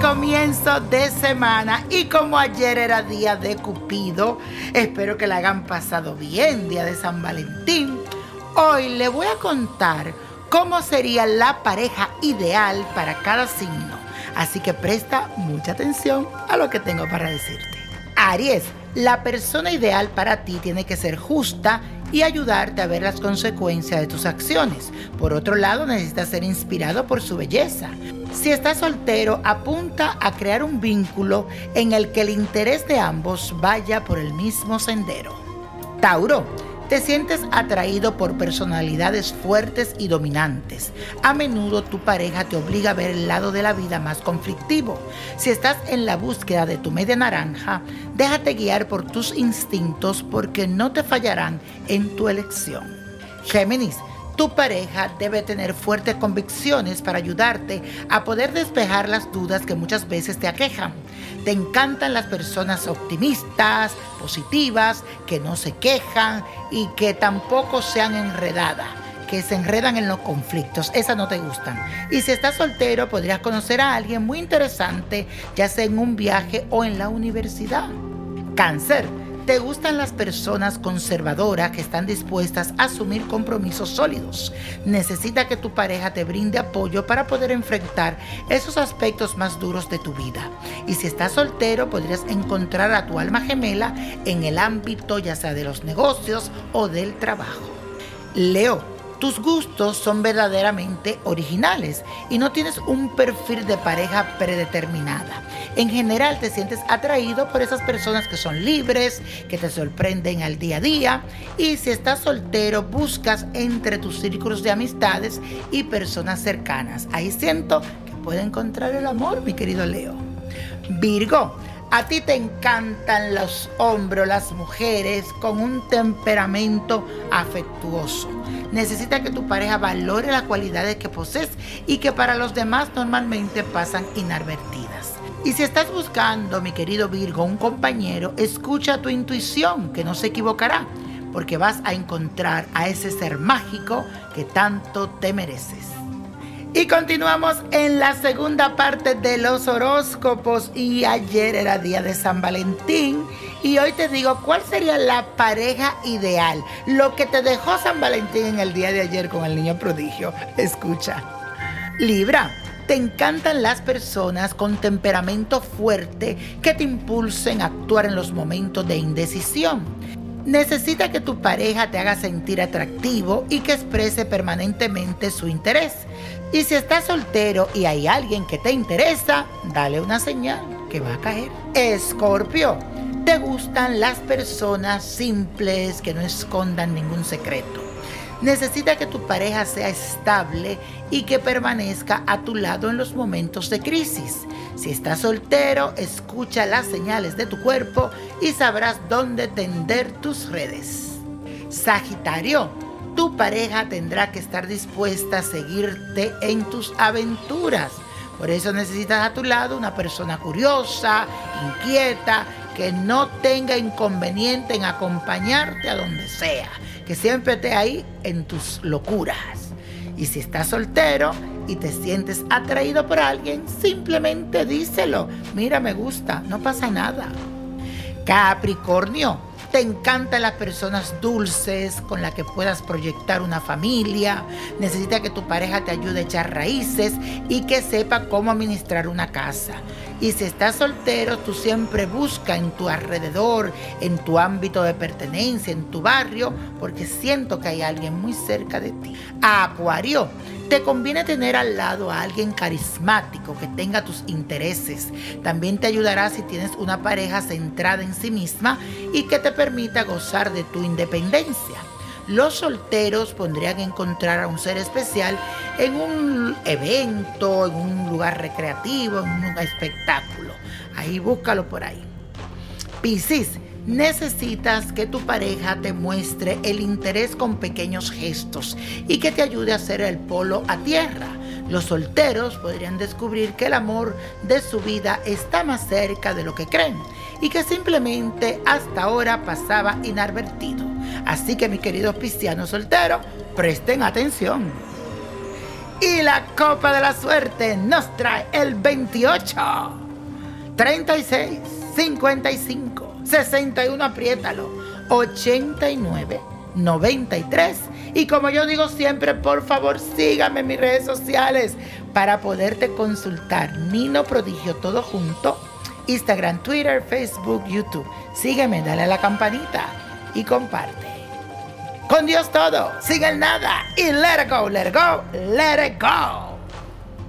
comienzo de semana y como ayer era día de Cupido, espero que la hayan pasado bien, día de San Valentín. Hoy le voy a contar cómo sería la pareja ideal para cada signo, así que presta mucha atención a lo que tengo para decirte. Aries, la persona ideal para ti tiene que ser justa y ayudarte a ver las consecuencias de tus acciones. Por otro lado, necesitas ser inspirado por su belleza. Si estás soltero, apunta a crear un vínculo en el que el interés de ambos vaya por el mismo sendero. Tauro, te sientes atraído por personalidades fuertes y dominantes. A menudo tu pareja te obliga a ver el lado de la vida más conflictivo. Si estás en la búsqueda de tu media naranja, déjate guiar por tus instintos porque no te fallarán en tu elección. Géminis, tu pareja debe tener fuertes convicciones para ayudarte a poder despejar las dudas que muchas veces te aquejan. Te encantan las personas optimistas, positivas, que no se quejan y que tampoco sean enredadas que se enredan en los conflictos. Esas no te gustan. Y si estás soltero, podrías conocer a alguien muy interesante, ya sea en un viaje o en la universidad. Cáncer ¿Te gustan las personas conservadoras que están dispuestas a asumir compromisos sólidos? Necesita que tu pareja te brinde apoyo para poder enfrentar esos aspectos más duros de tu vida. Y si estás soltero, podrías encontrar a tu alma gemela en el ámbito ya sea de los negocios o del trabajo. Leo tus gustos son verdaderamente originales y no tienes un perfil de pareja predeterminada. En general te sientes atraído por esas personas que son libres, que te sorprenden al día a día y si estás soltero buscas entre tus círculos de amistades y personas cercanas. Ahí siento que puede encontrar el amor, mi querido Leo. Virgo, a ti te encantan los hombres, las mujeres con un temperamento afectuoso. Necesita que tu pareja valore las cualidades que posees y que para los demás normalmente pasan inadvertidas. Y si estás buscando, mi querido Virgo, un compañero, escucha tu intuición, que no se equivocará, porque vas a encontrar a ese ser mágico que tanto te mereces. Y continuamos en la segunda parte de los horóscopos y ayer era día de San Valentín y hoy te digo cuál sería la pareja ideal, lo que te dejó San Valentín en el día de ayer con el niño prodigio. Escucha. Libra. Te encantan las personas con temperamento fuerte que te impulsen a actuar en los momentos de indecisión. Necesita que tu pareja te haga sentir atractivo y que exprese permanentemente su interés. Y si estás soltero y hay alguien que te interesa, dale una señal que va a caer. Escorpio, te gustan las personas simples que no escondan ningún secreto. Necesita que tu pareja sea estable y que permanezca a tu lado en los momentos de crisis. Si estás soltero, escucha las señales de tu cuerpo y sabrás dónde tender tus redes. Sagitario, tu pareja tendrá que estar dispuesta a seguirte en tus aventuras. Por eso necesitas a tu lado una persona curiosa, inquieta, que no tenga inconveniente en acompañarte a donde sea, que siempre esté ahí en tus locuras. Y si estás soltero y te sientes atraído por alguien, simplemente díselo. Mira, me gusta, no pasa nada. Capricornio, te encantan las personas dulces con las que puedas proyectar una familia. Necesita que tu pareja te ayude a echar raíces y que sepa cómo administrar una casa. Y si estás soltero, tú siempre busca en tu alrededor, en tu ámbito de pertenencia, en tu barrio, porque siento que hay alguien muy cerca de ti. Acuario. Te conviene tener al lado a alguien carismático que tenga tus intereses. También te ayudará si tienes una pareja centrada en sí misma y que te permita gozar de tu independencia. Los solteros podrían encontrar a un ser especial en un evento, en un lugar recreativo, en un espectáculo. Ahí búscalo por ahí. Piscis necesitas que tu pareja te muestre el interés con pequeños gestos y que te ayude a hacer el polo a tierra. Los solteros podrían descubrir que el amor de su vida está más cerca de lo que creen y que simplemente hasta ahora pasaba inadvertido. Así que mis queridos cristianos solteros, presten atención. Y la copa de la suerte nos trae el 28, 36, 55, 61, apriétalo, 89, 93. Y como yo digo siempre, por favor síganme en mis redes sociales para poderte consultar. Nino Prodigio, todo junto. Instagram, Twitter, Facebook, YouTube. Sígueme, dale a la campanita y comparte. Con Dios todo, sin el nada y let it go, let it go, let it go.